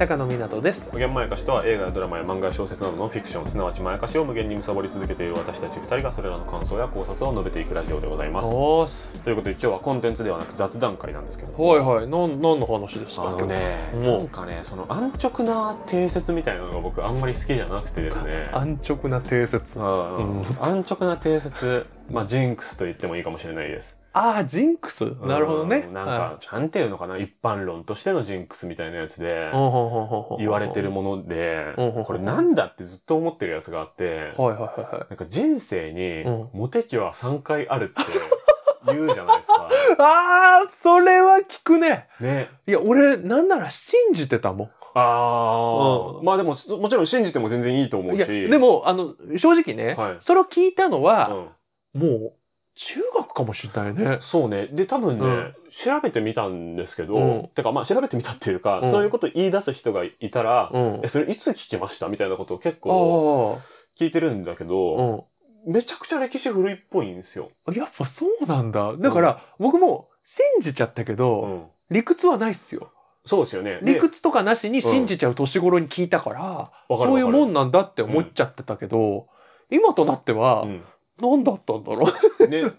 高野湊です。無限まやかしとは映画やドラマや漫画や小説などのフィクションすなわちまやかしを無限に貪り続けている私たち2人がそれらの感想や考察を述べていくラジオでございます。ということで今日はコンテンツではなく雑談会なんですけどはいはい。何の話ですかあのねなんかねその安直な定説みたいなのが僕あんまり好きじゃなくてですね。安直な定説。あうん。安直な定説まあジンクスと言ってもいいかもしれないですあージンクス？なるほどね。うんなんか、なんていうのかな？一般論としてのジンクスみたいなやつではい言われてるものでうんうんうん。これなんだってずっと思ってるやつがあってはいはいはいはい。なんか人生にうん。モテ期は3回あるって言うじゃないですか。ああそれは聞くね。ね。いや俺なんなら信じてたもん。ああ、うん。まあでも、そもちろん信じても全然いいと思ういやし。でもあの正直ね、はい。それを聞いたのうは、ん、もう中学かもしれないねそうね。で、多分ね、うん調べてみたんですけど、うんてかまあ調べてみたっていうか、うんそういうこと言い出す人がいたら、うんえ、それいつ聞きましたみたいなことを結構あ聞いてるんだけあど、うんめちゃくちゃ歴史古いっぽいんですよ。やっぱそうなんだ。だから、僕も信じちゃったけど、うん。理屈はないっすよ。そうですよね。で理屈とかなしに信じちゃう年頃に聞いたから、そういうもんなんだって思っちゃってたけど、今となっては、うん何だったんだろう。ね、で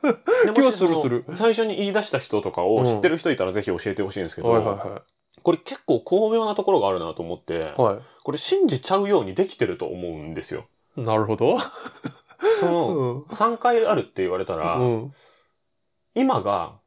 気はするする最初に言い出した人とかを知ってる人いたらぜひ教えてほしいんですけど、はいはこれ結構巧妙なところがあるなと思って、いはい。はこれ信じちゃうようにできてると思うんですよ。い。なるほど。そうの、ん。3回あるって言われたら、うん。今が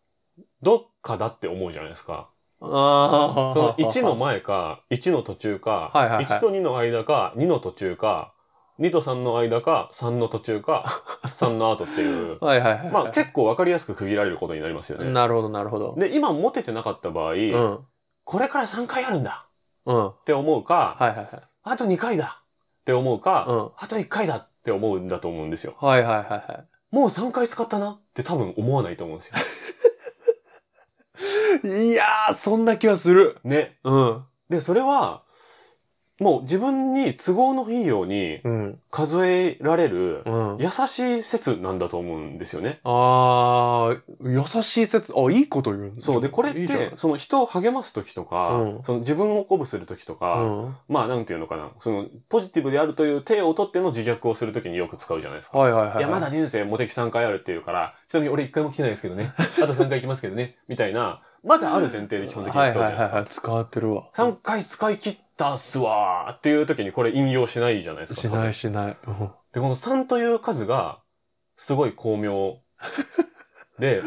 どっかだって思うじゃないですか。ああ。その1の前か、1の途中か、はいはいはい1と2の間か、2の途中か、2と3の間か、3の途中か、3の後っていう、はいはいはい。まあ結構わかりやすく区切られることになりますよね。なるほどなるほど。で、今モテてなかった場合、うん。これから3回あるんだうん。って思うか、はいはいはい。あと2回だって思うか、うんあと1回だって思うんだと思うんですよ。はいはいはいはい。もう3回使ったなって多分思わないと思うんですよ。いやー、そんな気はする。ね。うん。で、それは、もう自分に都合のいいようにうん。数えられるうん。優しい説なんだと思うんですよね。あー、優しい説。あ、いいこと言うそう。で、これっいいじゃんて、その人を励ますときとか、うんその自分を鼓舞するときとか、うん。まあなんていうのかな、そのポジティブであるという手を取っての自虐をするときによく使うじゃないですか。はいはいはい。いや、まだ人生モテ期3回あるっていうから、ちなみに俺1回も来てないですけどね。あと3回来ますけどね。みたいな、まだある前提で基本的に使うじゃないですか。はいはいはいはい。使ってるわ。3回使い切ったっすわーっていう時にこれ引用しないじゃないですか。しないしない。うんで、この3という数が、すごい巧妙 で、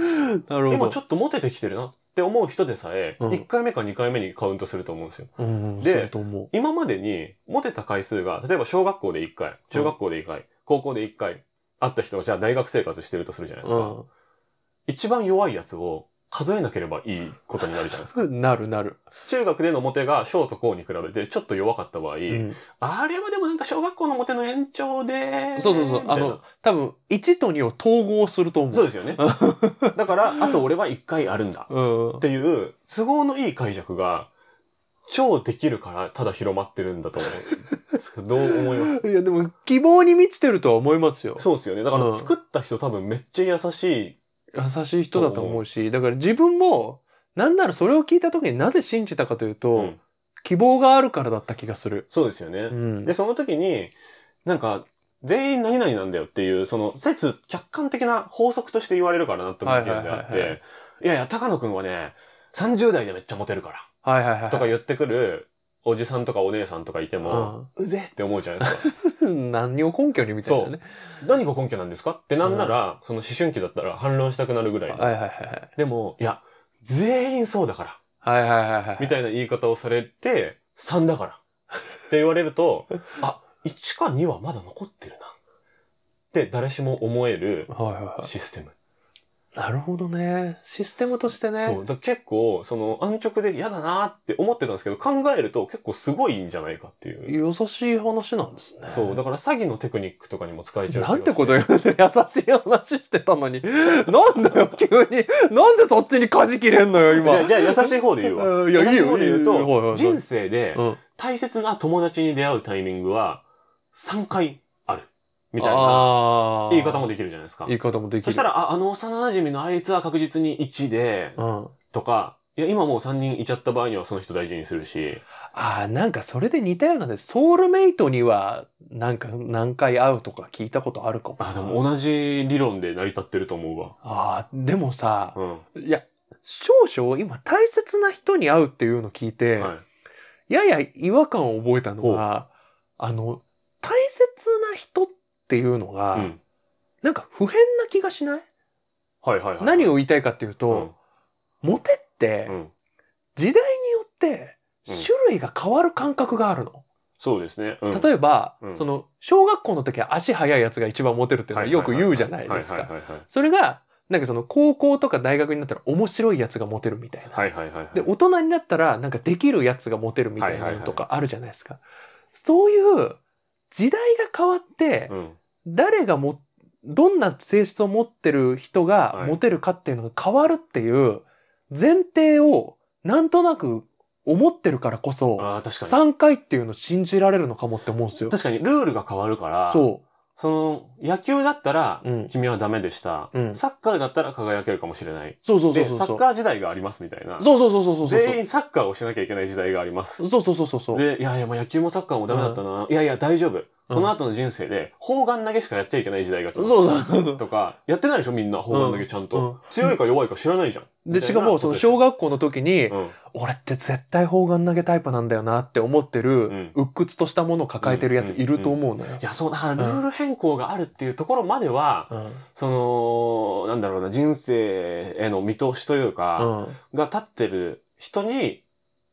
なるほど。今ちょっとモテてきてるなって思う人でさえ、うん1回目か2回目にカウントすると思うんですよ。うん、ですると思今までにモテた回数が、例えば小学校で1回、中学校で1回、高校で1回、あった人がじゃあ大学生活してるとするじゃないでう。すか。一番弱いやつを数えなければいいことになるじゃないですか。うん。なるなる。中学でのモテが小と高に比べてちょっと弱かった場合、うん。あれはでもなんか小学校のモテの延長で、そうそうそう。あの、多分、1と2を統合すると思う。そうですよね。だから、あと俺は1回あるんだ。うんっ。ていう、都合のいい解釈が、超できるから、ただ広まってるんだと思う。どう思います？いや、でも、希望に満ちてるとは思いますよ。そうですよね。だかうんら作った人多分めっちゃ優しい。優しい人だと思うし、だから自分も、なんならそれを聞いた時になぜ信じたかというと、うん希望があるからだった気がする。そうですよね。うん。で、その時に、なんか、全員何々なんだよっていう、その説、客観的な法則として言われるからなって思ってるんであって、いやいや、高野くんはね、30代でめっちゃモテるから。はいはいはい。とか言ってくるおじさんとかお姉さんとかいても、うぜって思うじゃないですか。何を根拠にみたいなね。何が根拠なんですか？ってなんなら、その思春期だったら反論したくなるぐらいの。はいはいはいはい。でも、いや、全員そうだから、はいはいはいはい。みたいな言い方をされて、3だから。って言われると、あ、1か2はまだ残ってるな。って誰しも思えるはいはいはい。システム。なるほどね。システムとしてね。そう。だ結構、その、安直で嫌だなって思ってたんですけど、考えると結構すごいんじゃないかっていう。優しい話なんですね。そう。だから詐欺のテクニックとかにも使えちゃうなんてこと言うの優しい話してたのに。なんだよ、急に。なんでそっちに舵切れんのよ、今。じゃあ、優しい方で言うわ。優しい方で言うと、い人生でうん。大切な友達に出会うタイミングは3回。みたいな言い方もできるじゃないですか。言い方もできる。そしたら、あ、あの幼馴染のあいつは確実に1で、うん。とか、いや、今もう3人いちゃった場合にはその人大事にするし、ああ、なんかそれで似たようなね、ソウルメイトには、なんか何回会うとか聞いたことあるかも。あ、でも同じ理論で成り立ってると思うわ。ああ、でもさ、うん。いや、少々今大切な人に会うっていうのを聞いて、はい。やや違和感を覚えたのが、あの、大切な人っていうのが、うん。なんか不変な気がしない、はいはいはい。何を言いたいかっていうと、モテってうん、うん。時代によってうん種類が変わる感覚があるの。そうですね。うん例えば、うんその、小学校の時は足速いやつが一番モテるっていうのはよく言うじゃないですか。はいはいはいはい。それが、なんかその高校とか大学になったら面白いやつがモテるみたいな。はいはいはいはい。で、大人になったらなんかできるやつがモテるみたいなのとかあるじゃないですか。そういう時代が変わってう、ん。誰がも、どんな性質を持ってる人がはいモテるかっていうのが変わるっていう前提をなんとなく思ってるからこそ、ああ、確かに。3回っていうのを信じられるのかもって思うんですよ。確かにルールが変わるから、そその、野球だったらう。うん。君はダメでした。うんサッカーだったら輝けるかもしれない。そうそうそうで、そう。サッカー時代がありますみたいな。そうそうそうそうそう。全員サッカーをしなきゃいけない時代があります。そうそうそうそうそう。で、いやいや、もう野球もサッカーもダメだったな。いやいや、大丈夫。この後の人生で、砲丸投げしかやっちゃいけない時代が来ます。そうそうそう。とか、やってないでしょみんな、砲丸投げちゃんと。うん強いか弱いか知らないじゃん。で、しかも、その小学校の時に、うん。俺って絶対砲丸投げタイプなんだよなって思ってる、ん鬱屈としたものを抱えてるやついると思うのよい。や、そう、だからルール変更があるっていうところまでは、うん。その、なんだろうな、人生への見通しというか、うん。が立ってる人に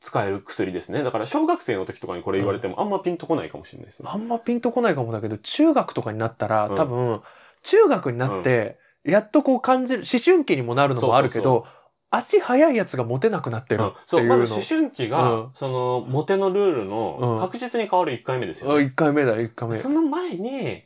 使える薬ですね。だから小学生の時とかにこれ言われてもあんまピンとこないかもしれないですね。あんまピンとこないかもだけど、中学とかになったら、うん。多分、中学になって、やっとこう感じる、思春期にもなるのもあるけそうど、足速いやつがモテなくなってるうん。ってそ、いう。うの。まず思春期が、うん。その、モテのルールうん。の確実に変わる1回目ですよ、あね一回目だ、一回目。その前に、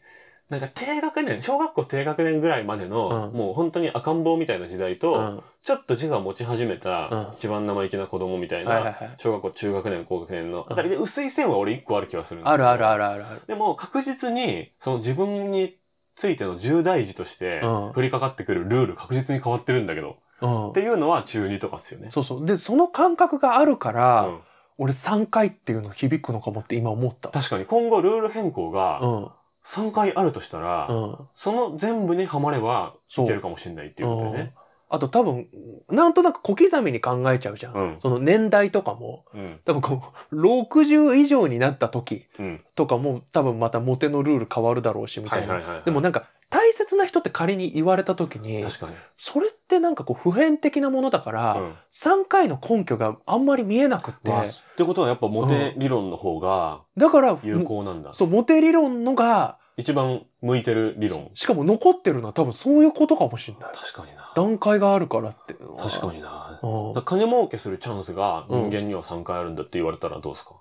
なんか低学年、小学校低学年ぐらいまでの、うんもう本当に赤ん坊みたいな時代と、うん。ちょっと自我持ち始めた、うん一番生意気な子供みたいな、はいはいはい。小学校中学年、高学年のあたりで薄い線は俺1個ある気がするんですあるあるある。るあるある。でも確実に、その自分についての重大事としてうん、降りかかってくるルール確実に変わってるんだけど、うんっていうのは中2とかっすよね。そうそう。で、その感覚があるから、うん俺3回っていうの響くのかもって今思った。確かに今後ルール変更うがん。3回あるとしたら、うん。その全部にはまればいけるかもしれないっていうことでね。あと多分、なんとなく小刻みに考えちゃうじゃん。うん。その年代とかも。うん。多分こう、60以上になった時うん。とかも多分またモテのルール変わるだろうし、みたいな。でもなんか、大切な人って仮に言われた時に、確かに。それってなんかこう普遍的なものだから、うん3回の根拠があんまり見えなくって、まあ、ってことはやっぱモテ理論の方がだから、有効なんだ。そう、モテ理論のが、一番向いてる理論。しかも残ってるのは多分そういうことかもしれない。確かにな。段階があるからって。確かにな。うんだ金儲けするチャンスが人間には3回あるんだって言われたらどうですか、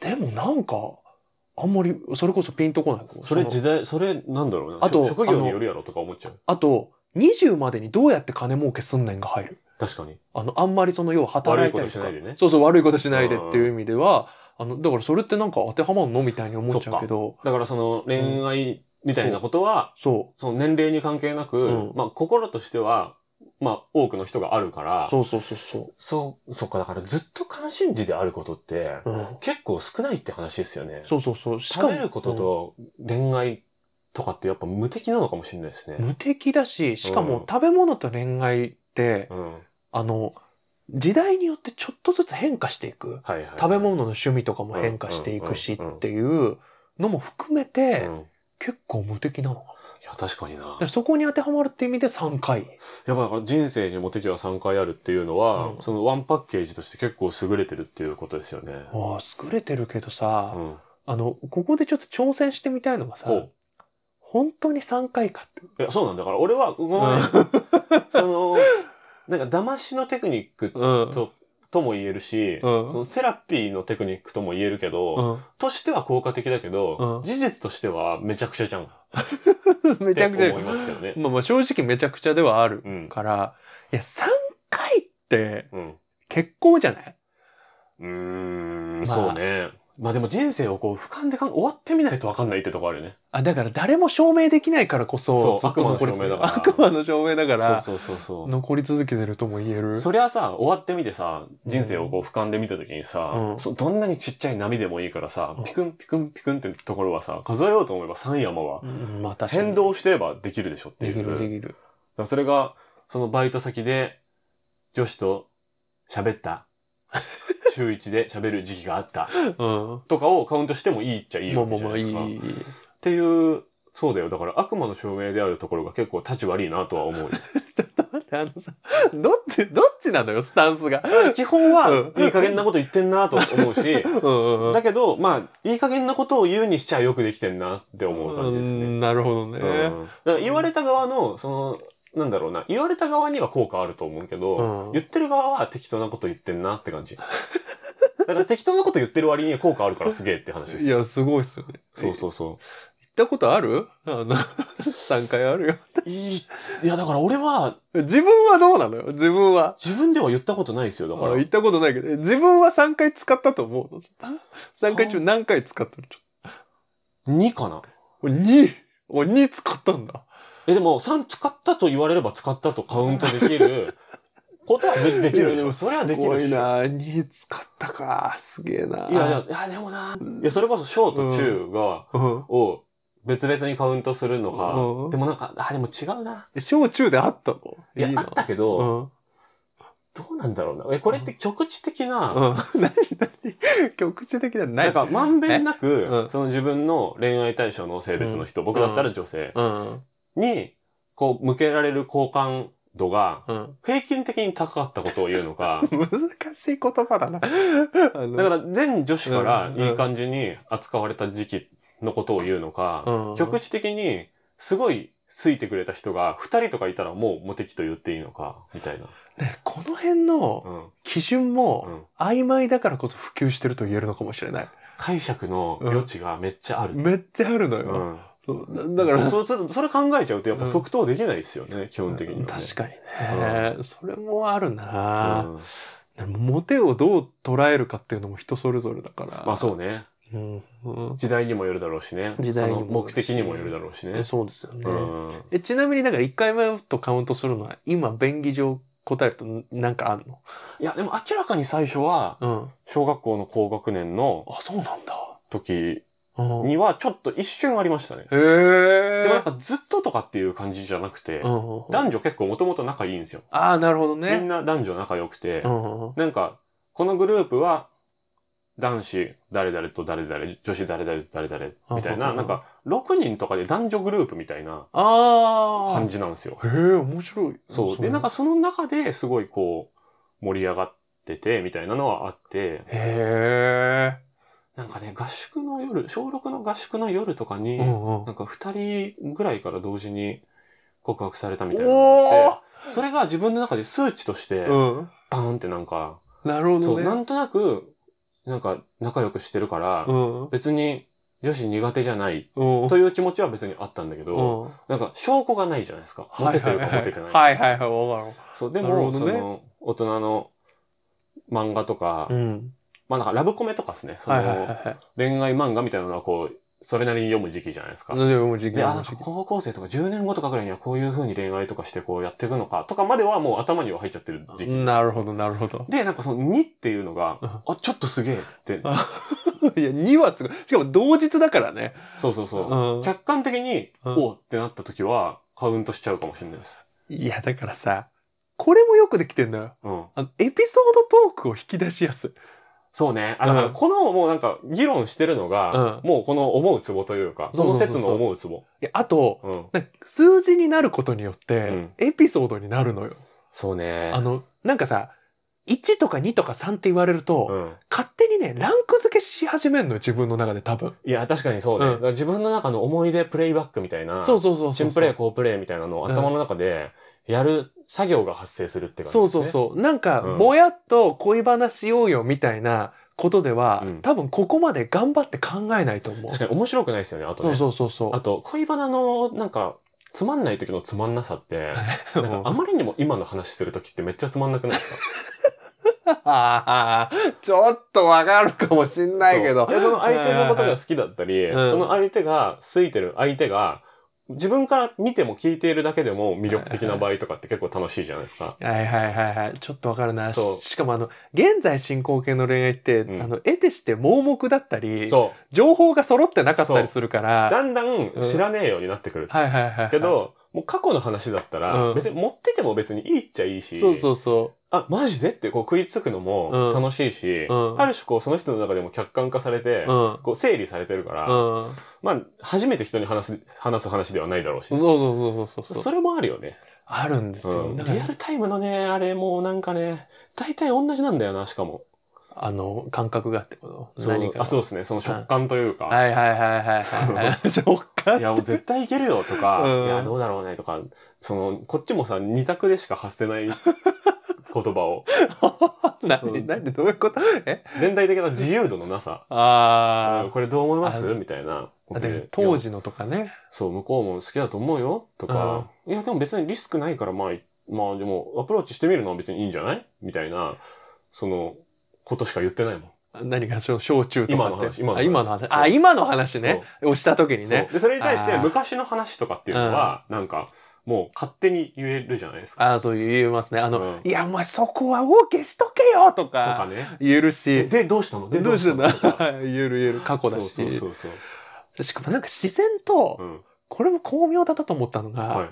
でもなんか、あんまり、それこそピンとこないかもそれの時代、それなんだろうな？あとし職業によるやろとか思っちゃう。あと、20までにどうやって金儲けすんねんが入る。確かに。あの、あんまりその、要は働いたり悪いことしないでねそうそう、悪いことしないでっていう意味では、あの、だからそれってなんか当てはまんのみたいに思っちゃうけど、だからその恋愛みたいなことは、そその年齢に関係なく、うんまあ心としては、まあ多くの人があるからう、、そうそうそうそそう、そっか、だからずっと関心事であることって、う。うん。結構少ないって話ですよね。そうそうそう。しかも食べることと恋愛とかってやっぱ無敵なのかもしれないですね。無敵だし、しかうんも食べ物と恋愛って、うん。あの、時代によってちょっとずつ変化していく。はいはい。食べ物の趣味とかも変化していくしっていうのも含めて、うん。い結構無敵なのかや、確かにな。そこに当てはまるって意味で3回。やっぱだから人生にモテ期は3回あるっていうのは、うんそのワンパッケージとして結構優れてるっていうことですよね。ああ、優れてるけどさ、うん。あの、ここでちょっと挑戦してみたいのがさ本当に3回かって。いや、そうなんだから、俺は、ごめん、その、なんか、騙しのテクニックうん。と、とも言えるし、うんそのセラピーのテクニックとも言えるけど、うん。としては効果的だけど、うん事実としてはめちゃくちゃじゃん。っ めちゃくちゃて思い。ますけどね。まあまあ正直めちゃくちゃではあるうん。から、いや、3回ってうん。結構じゃない？うーん、まあそうね。まあでも人生をこう俯瞰でかん終わってみないと分かんないってとこあるよね。あ、だから誰も証明できないからこそ、そう悪魔の証明だから悪魔の証明だから、そうそうそうそう。残り続けてるとも言える。そりゃさ、終わってみてさ、人生をこう俯瞰で見た時にさ、うんそどんなにちっちゃい波でもいいからさ、うんピクンピクンピクンってところはさ、数えようと思えば3山はうん、まあ。変動してればできるでしょっていう。できるできる。それが、そのバイト先で女子と喋った。週一で喋る時期があった。うん。とかをカウントしてもいいっちゃいいまあわけじゃないですか。。っていう、そうだよ。だから悪魔の証明であるところが結構立ち悪いなとは思うよ。ちょっと待って、あのさ、どっち、どっちなのよ、スタンスが。基本はうんいい加減なこと言ってんなと思うし、うんうんうん。だけど、まあ、いい加減なことを言うにしちゃよくできてんなって思う感じですね。うんなるほどね。うんだから言われた側の、その、なんだろうな、言われた側には効果あると思うけど、うん言ってる側は適当なこと言ってんなって感じ。だから適当なこと言ってる割には効果あるからすげえって話ですよ。いや、すごいっすよね。そうそうそ行ったことある？あの、3回あるよ。う。いい、いやだから俺は、自分はどうなのよ？自分は。自分では言ったことないですよ、だから。あ行ったことないけど、自分は3回使ったと思うの ?3 回中何回使ったの？ちょ2かな？っと。2! お、2使ったんだ。え、でも3使ったと言われれば使ったとカウントできる ことはでできるでしょ？それはできるし。すごいな2使ったか。すげえな。いや、いや、いやでもな。いや、それこそ小と中が、うん。を別々にカウントするのか。うんでもなんか、あ、でも違うな。小中であったの？いや、なあったけうど、ん。どうなんだろうな。え、これって局地的な、うん。何何？局地的な何なんか、まんべんなうく、んその自分の恋愛対象の性別の人、僕だったら女性うん。に、こう、向けられる好感度が、うん。平均的に高かったことを言うのか、難しい言葉だな。だから全女子からうんいい感じに扱われた時期のことを言うのか、うん局地的にすごい好いてくれた人が二人とかいたらもうモテ期と言っていいのか、みたいな。ねこの辺のうん。基準うもん。曖昧だからこそ普及してると言えるのかもしれない。解釈の余地がめっちゃある。めっちゃあるのよ。うん。そうだだから、そうそうそれ考えちゃうとやっぱ即答できないですよね、基本的には、ね。確かにね、それもあるな、うんモテをどう捉えるかっていうのも人それぞれだから。まあそうね。うん。うん時代にもよるだろうしね。時代に目的にもよるだろうしね。そうですよね。うん。えちなみにだから1回目とカウントするのは今便宜上答えるとなんかあんの？いや、でも明らかに最初は、うん。小学校の高学年のあ、そうなんだ。時うん、にはちょっと一瞬ありましたね。へえ。でもなんかずっととかっていう感じじゃなくて、男女結構もともと仲いいんですよ。ああ、なるほどみね。んな男女仲良くて、なんか、このグループは、男子誰々と誰々、女子誰々と誰々、みたいな、うんなんか、6人とかで男女グループみたいな。感じなんですよ。へえ、面白い。そう。で、なんかその中ですごいこう、盛り上がってて、みたいなのはあって、へえ。なんかね、合宿の夜、小6の合宿の夜とかに、うんうんなんか二人ぐらいから同時に告白されたみたいなのがあって、それが自分の中で数値として、うん。バーンってなんか、なるほそう、どね。なんとなく、なんか仲良くしてるから、うん。別に女子苦手じゃないうん。という気持ちは別にあったんだけど、うん。なんか証拠がないじゃないですか。モテてるかモテてないか。はいはいはい、わかそう、でも、どねその、大人の漫画とか、る。うん。まあなんかラブコメとかですね、その、はい。恋愛漫画みたいなのはこう、それなりに読む時期じゃないですか。でも時期で、高校生とか10年後とかぐらいにはこういう風に恋愛とかしてこうやっていくのかとかまではもう頭には入っちゃってる時期。なるほど、なるほど。で、なんかその2っていうのが、うんあ、ちょっとすげえって、あ いや、2はすごい。しかも同日だからね。そうそうそう。うん客観的に、うんおってなった時は、カウントしちゃうかもしれないです。いや、だからさ、これもよくできてんのよ。うん。あの、エピソードトークを引き出しやすい。そうね。あ、だからうんこのもうなんか議論してるのが、もうこの思うツボというか、その説の思うツボ。いや、あと、数字になることによって、うんエピソードになるのよ。そうね。あの、なんかさ、1とか2とか3って言われると、うん。勝手にね、ランク付けし始めるのよ、自分の中で多分。いや、確かにそうね。うん自分の中の思い出プレイバックみたいな、そうそうそうそう。チンプレイ、コープレイみたいなのをうん頭の中でやる作業が発生するって感じそうですね。そうそう。なんか、うんぼやっと恋話しようよみたいなことでは、うん多分ここまで頑張って考えないと思う。確かに面白くないですよね、あとそうね。そうそうそう。あと、恋バナの、なんか、つまんない時のつまんなさって、う なんかあまりにも今の話する時ってめっちゃつまんなくないですか？ちょっとわかるかもしんないけどその相手のことが好きだったり、うんその相手が好いてる相手が、自分から見ても聞いているだけでも魅力的な場合とかって結構楽しいじゃないですか。はいはいはいはい。ちょっとわかるな。そうししかもあの、現在進行形の恋愛って、うんあの、得てして盲目だったり、そう。情報が揃ってなかったりするから、だんだん知らねえようになってくる。はいはいはいはい。け、ど、もう過去の話だったら、うん別に持ってても別にいいっちゃいいし、そうそうそあ、マジで？ってこう食いつくのも楽しいし、うんある種こうその人の中でも客観化されて、う。うん。こう整理されてるから、うん。まあ、初めて人に話す、話す話ではないだろうし、そうそうそうそうそうそう。それもあるよね。あるんですよ。うんだからリアルタイムのね、あれもうなんかね、大体同じなんだよな、しかも。あの、感覚がってこと？何かがあ、そうですね。その食感というか。はいはいはいはいはい。食感いや、もう絶対いけるよとか、うんいや、どうだろうねとか、その、こっちもさ、二択でしか発せない 言葉を。何何どういうこと？え？全体的な自由度のなさ。あうんこれどう思います？あみたいな。あ。でで当時のとかね。そう、向こうも好きだと思うよとか、いや、でも別にリスクないから、まあ、まあでも、アプローチしてみるのは別にいいんじゃない？みたいな、その、ことしか言ってないもん。何が焼酎とか。今の話今の話あ今の話？あ、今の話ね。をした時にねそう。。で、それに対して昔の話とかっていうのは、なんか、もう勝手に言えるじゃないですか。ああ、そう言えますね。あの、うんいや、お前そこは OK しとけよととかかね。言えるで、し。でどうしたの？で、どうしてんだとか 言える言える過去だし。そうそうそうそう。しかもなんか自然と、うん。これも巧妙だったと思ったのが、は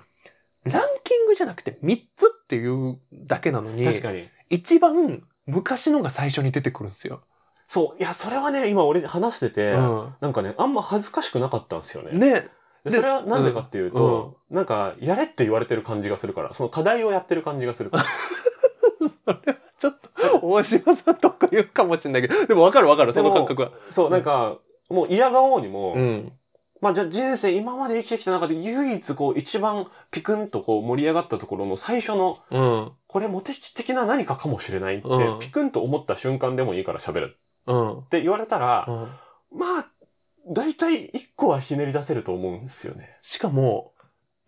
ランキングじゃなくて3つっていうだけなのい。に、確かに。一番昔のが最初に出てくるんですよ。そう。いや、それはね、今俺話してて、うんなんかね、あんま恥ずかしくなかったんですよね。ね。それはなんでかっていうと、なんか、やれって言われてる感じがするから、その課題をやってる感じがするから。それはちょっと、大島さんとか言うかもしれないけど、でもわかるわかる、その感覚は。そう、なんか、もう嫌がおうにも、うん。まあじゃあ人生今まで生きてきた中で唯一こう一番ピクンとこう盛り上がったところの最初の、うん。これモテ的な何かかもしれないって、うんピクンと思った瞬間でもいいから喋るうん。って言われたら、大体一個はひねり出せると思うんですよね。しかも、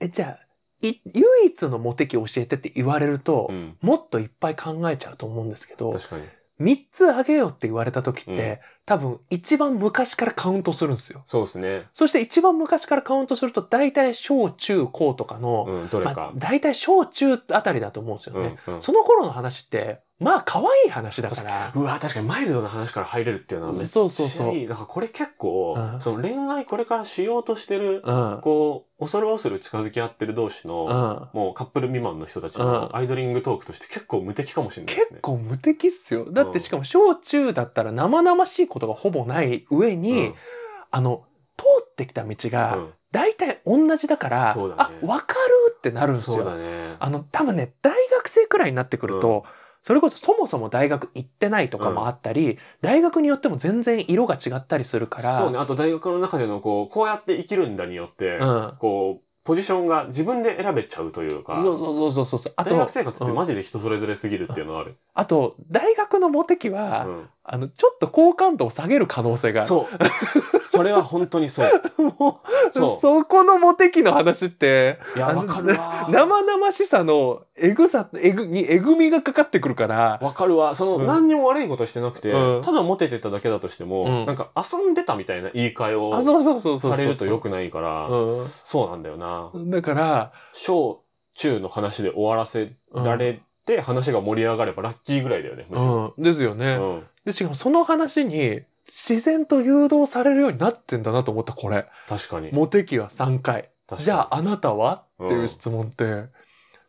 え、じゃあ、い唯一のモテ期教えてって言われると、うん。もっといっぱい考えちゃうと思うんですけど、確かに。3つあげようって言われた時って、うん多分一番昔からカウントするんですよ。そうですね。そして一番昔からカウントすると大体小中高とかの、うん、どれまあか。大体小中あたりだと思うんですようんね。、うん。その頃の話って、まあ可愛い話だから。うわ、確かにマイルドな話から入れるっていうのはめっちそうそうそう。だからこれ結構、うんその恋愛これからしようとしてる、うん。こう、恐る恐る近づき合ってる同士うの、ん。もうカップル未満の人たちうんのアイドリングトークとして結構無敵かもしれないですね。結構無敵っすよ。だってしかも小中だったら生々しいことがほぼない上に、うんあの、通ってきた道うがん大体同じだから、そうだねあ、わかるってなるんですそうだよ。ね。あの、多分ね、大学生くらいになってくると、それこそそもそも大学行ってないとかもあったり、大学によっても全然色が違ったりするから、そうね。あと大学の中でのこう、こうやって生きるんだによって、うん。こう、ポジションが自分で選べちゃうというか、そうそうそうそうそう。あと、大学生活ってうんマジで人それぞれすぎるっていうのはある？あと、大学のモテ期は、うんあの、ちょっと好感度を下げる可能性がある。そう。それは本当にそう。もう、そうそこのモテ期の話って、いや、わかるわ。生々しさのえぐさ、えぐ、にえぐみがかかってくるから、わかるわ。その、うん何にも悪いことしてなくて、うんただモテてただけだとしても、うんなんか遊んでたみたいな言い換えをあ、そうそうそうそうそう。されると良くないから、うそうなんだよな。ん。だから、小中の話で終わらせられて、話が盛り上がればラッキーぐらいだよね、むしろ。うん。ですよね。うんで、しかもその話に自然と誘導されるようになってんだなと思った、これ。確かに。モテ期は3回。確かにじゃああなたはっていう質問って、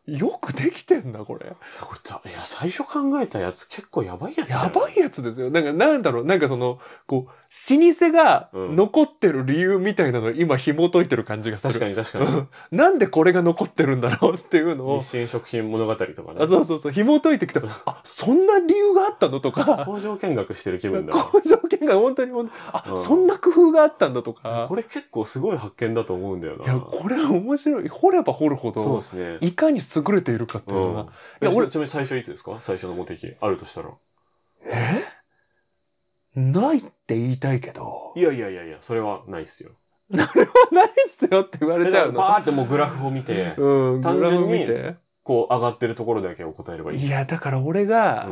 よくできてんだ、これ。いや、これだ、いや、最初考えたやつ結構やばいやつじゃない？やばいやつですよ。なんか、なんだろう、なんかその、こう、老舗がうん残ってる理由みたいなのを今紐解いてる感じがする。確かに確かに。う んなんでこれが残ってるんだろうっていうのを日、清食品物語とかね。あそうそうそう、紐解いてきた。あ、そんな理由があったのとか、工場見学してる気分だわ。工場見が本当に本当に、あ、うんそんな工夫があったんだとかこ。れ結構すごい発見だと思うんだよな。いや、これは面白い。掘れば掘るほそうどで、すね。いかに優れているかっていうのが。うん。いや俺ちなみに最初いつですか？最初のモテ期。あるとしたら。え？ないって言いたいけど、いやいやいやいや、それはないっすよ。ないっすよって言われちゃうの？バーってもうグラフを見て、うん、単純に。こう上がってるところだけを答えればいい。いや、だから俺うが、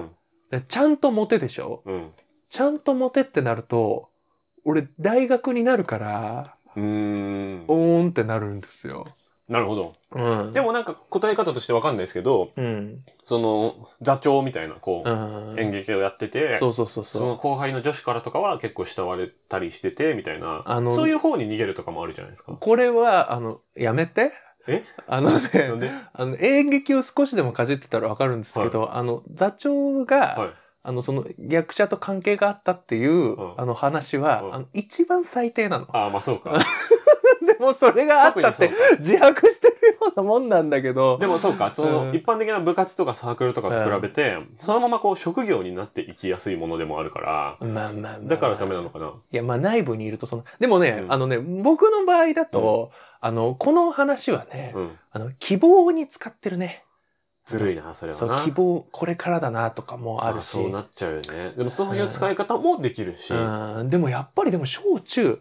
ん。ちゃんとモテでしょ？うん。ちゃんとモテってなると、俺大学になるから、うーん。おーんってなるんですよ。なるほど。うん。でもなんか答え方としてわかんないですけど、うん。その座長みたいな、こうう、ん。演劇をやってて、そうそうそうその。後輩の女子からとかは結構慕われたりしてて、みたいな、あのそういう方に逃げるとかもあるじゃないですか。これは、あの、やめて。え？あのなんね、で？あの、演劇を少しでもかじってたらわかるんですけど、あの、座長が、はい。あの、その、役者と関係があったっていう、うんあの話は、うんあの、一番最低なの。ああ、まあそうか。でもそれがあったって。自白してるようなもんなんだけど、でもそうか、その、うん一般的な部活とかサークルとかと比べて、そのままこう職業になっていきやすいものでもあるから、まあまあまあ。だからダメなのかな？いや、まあ内部にいるとその、でもね、うんあのね、僕の場合だと、あの、この話はね、うん。あの、希望に使ってるね。ずるいな、それはそう、な。希望、これからだなとかもああるし。そうなっちゃうよね。でもそういう使い方もできるし、あうん、でもやっぱりでも小中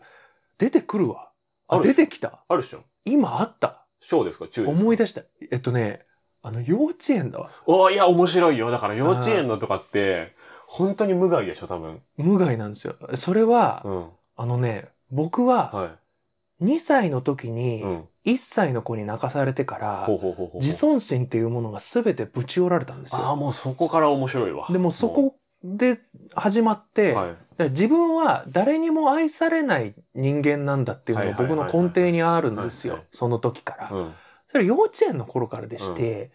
出てくるわ。あ、出てきた？るでしょ今あった？小ですか？中ですか？思い出した。えっとね、あの、幼稚園だわ。おーいや、面白いよ。だから幼稚園のとかって、本当に無害でしょ、多分。無害なんですよ。それは、うん。あのね、僕はは2歳の時い。にうん。1歳の子に泣かされてから。自尊心っていうものが全てぶち折られたんですああ、よ。もうそこから面白いわ。でもそこで始まって、はい。だから自分は誰にも愛されない人間なんだっていうのが僕の根底にあるんですよ。その時から。うん。それ幼稚園の頃からでして、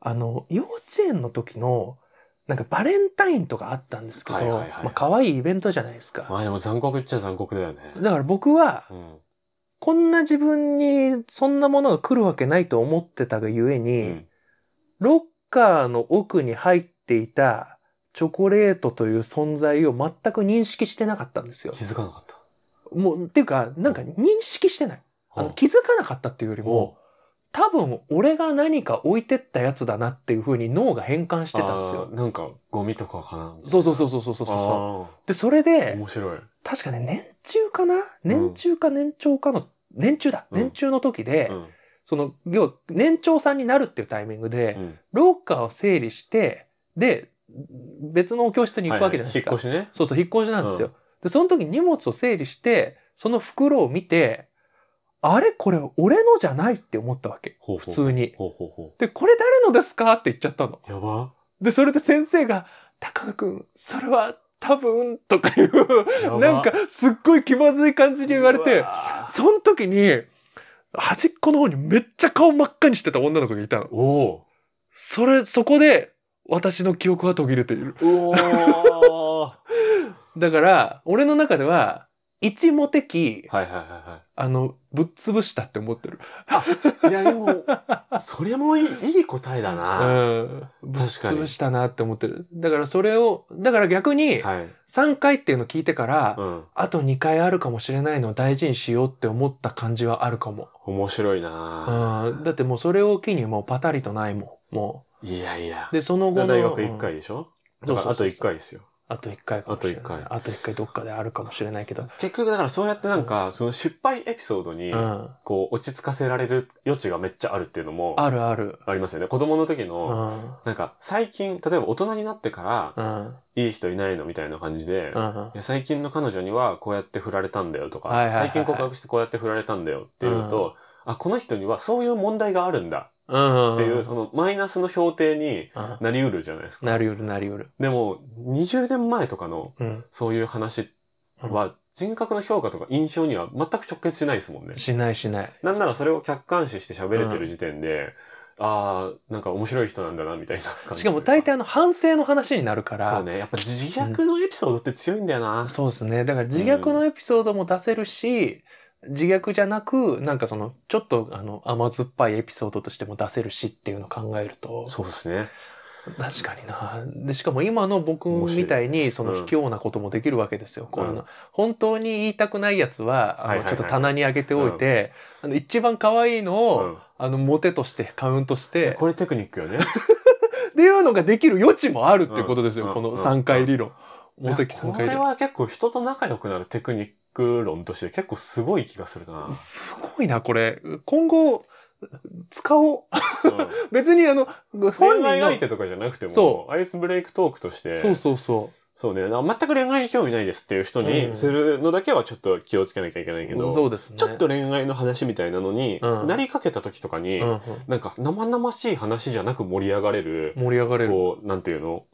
あの、幼稚園の時の、なんかバレンタインとかあったんですけど、はいはいはいはいまあ可愛いイベントじゃないですか。まあでも残酷っちゃ残酷だよね。だから僕は、うん。こんな自分にそんなものが来るわけないと思ってたがゆえに、うん。ロッカーの奥に入っていたチョコレートという存在を全く認識してなかったんですよ。気づかなかった。もう、っていうか、なんか認識してない。あのうん気づかなかったっていうよりも、多分俺が何か置いてったやつだなっていう風に脳が変換してたんですよなんか、ゴミとかかな。そうそうそうそうそうそうそう。あで、それーで、面白い。確かね、年中かな？年中か年長かの、年中だ。うん年中の時で、うん。その、要は年長さんになるっていうタイミングで、うん。ロッカーを整理して、で、別の教室に行くわけじゃないですか。引っ越しね。そうそう、引っ越しなんですよ。で、その時に荷物を整理して、その袋を見て、あれ？これ俺のじゃないって思ったわけ。ほうほう普通に。ほうほうほで、これ誰のですか？って言っちゃったの。う。やば。で、それで先生が、高野くん、それは多分、とかいう、なんかすっごい気まずい感じに言われうて、その時に、端っこの方にめっちゃ顔真っ赤にしてた女の子がいたの。おそれ、そこで、私の記憶は途切れている。お。お ーだから、俺の中では、一モテ期、はいはいはいはあの、ぶっ潰したって思ってる。い。いやでも、それもいいいい答えだうな。ん。ぶっ確かに潰したなって思ってる。だからそれを、だから逆に、はい。3回っていうのを聞いてから、うん。あと2回あるかもしれないのを大事にしようって思った感じはあるかも。面白いな。うん。だってもうそれを機にもうパタリとないもん。もいやいやう。。で、その後の。大学1うん回でしょ？そうそうそうだからあと1回ですよ。あと1回かもしれない。あと一回あと1回どっかであるかもしれないけど。結局だからそうやってなんか、その失敗エピソードにう、ん。こう、落ち着かせられる余地がめっちゃあるっていうのも、あるある。ありますよね。子供の時うの、ん。なんか、最近、例えば大人になってから、うん。いい人いないのみたいな感じで、最近の彼女にはこうやって振られたんだよとか、はいはいはいはい最近告白してこうやって振られたんだよっていうと、あ、この人にはそういう問題があるんだうん。っていう、そのマイナスの評定にうんなりうるじゃないですか。なりうるなりうる。でも、20年前とかのうん。そういう話は、人格の評価とか印象には全く直結しないですもんね。しないしない。なんならそれを客観視して喋れてる時点で、ああ、なんか面白い人なんだな、みたいな感じ。しかも大体あの反省の話になるから。そうね。やっぱ自虐のエピソードって強いんだよな。そうですね。だから自虐のエピソードも出せるし、自虐じゃなく、なんかその、ちょっとあの、甘酸っぱいエピソードとしても出せるしっていうのを考えると、そうですね。確かにな。で、しかも今の僕みたいに、そのうん卑怯なこともできるわけですよ。こうあのうん本当に言いたくないやつは、あの、ちょっと棚に上げておいて、あの、一番可愛いのを、うんあの、モテとしてカウントして、これテクニックよね。っていうのができる余地もあるってことですよ。うんこのうん3回理論。モテ期3これ回理論。は結構人と仲良くなるテクニック論として結構すごい気がするな。すごいな、これ。今後、使おう。うん別にあの、本恋人の。愛相手とかじゃなくてそも、アイスブレイクトークとして、そうそうそそうね、な全く恋愛に興味ないですっていう人うんにするのだけはちょっと気をつけなきゃいけないけう。ど、そうですね。ちょっと恋愛の話みたいなのに、うんなりかけた時とかに、うんうんなんか生々しい話じゃなく盛り上がれる、盛り上がれる。こう、なんていうの？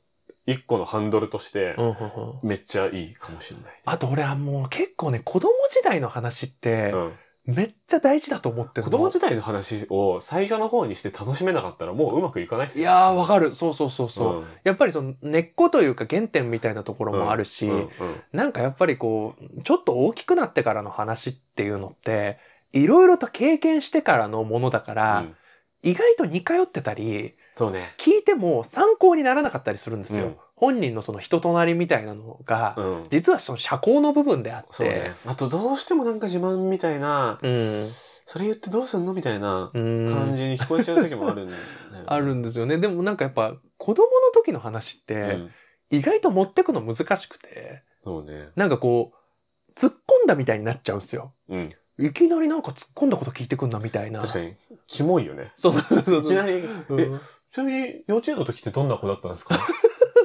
一個のハンドルとしてう、んうんうんめっちゃいいかもしれない。あと俺はもう結構ね、子供時代の話ってう、んめっちゃ大事だと思ってるの。子供時代の話を最初の方にして楽しめなかったらもううまくいかないっすよいやー、わかる。そうそうそうそう。うんやっぱりその根っこというか原点みたいなところもあるし、うんうんなんかやっぱりこう、ちょっと大きくなってからの話っていうのって、いろいろと経験してからのものだから、うん意外と似通ってたり、そうね。聞いても参考にならなかったりするんですよ。うん本人のその人となりみたいなのが、うん。実はその社交の部分であって、そうね。あとどうしてもなんか自慢みたいな、うん。それ言ってどうすんのみたいなうん。感じに聞こえちゃう時もあるんだよね。あるんですよね。でもなんかやっぱ子供の時の話って、うん意外と持ってくの難しくて、そうね。なんかこう、突っ込んだみたいになっちゃうんですよ。うん。いきなりなんか突っ込んだこと聞いてくんなみたいな。確かに、キモいよね。そうそうそう。いきなり、うん、え、ちなみに幼稚園の時ってどんな子だったんですか？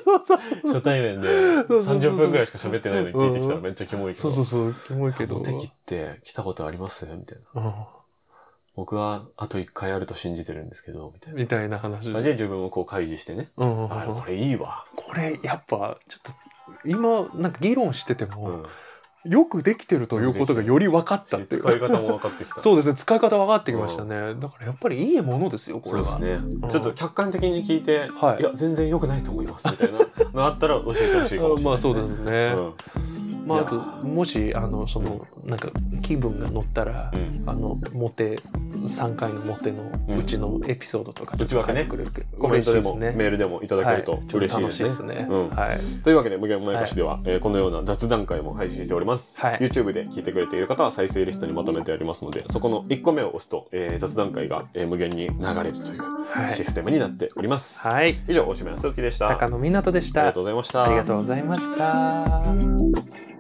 そうそう初対面でそうそうそう30分くらいしか喋ってないのに聞いてきたらめっちゃキモいけど。そうそうそう、キモいけど。モテ期って来たことあります？みたいな。うん僕はあと一回あると信じてるんですけど、みたいな。みたいな話。まあじゃあ自分をこう開示してね。うんあ、これいいわ。これやっぱちょっと今なんか議論しててうも、ん。よくできてるということがより分かったっていう。使い方も分かってきた。そうですね使い方分かってきましたね、だからやっぱりいいものですよこれはね。うんちょっと客観的に聞いて、はいいや、全然良くないと思います、みたいなのあったら教えてほしいかもしれない、まあそうですね、うん。まあ、あともしあのそのなんか気分が乗ったら、うん。あのモテ3回のモテのうちのエピソードとか内訳ね。書いてくれるコメントでも、メールでもいただけるとはい。嬉しいですね。ですね、うん。はい。というわけで、無限前歌詞では、えーこのような雑談会も配信しております。はい。YouTube で聞いてくれている方は再生リストにまとめてありますので、そこの1個目を押すと、えー雑談会が、えー無限に流れるというはい。システムになっております。はい。以上、大島康之でした。高野湊でした。ありがとうございました。ありがとうございました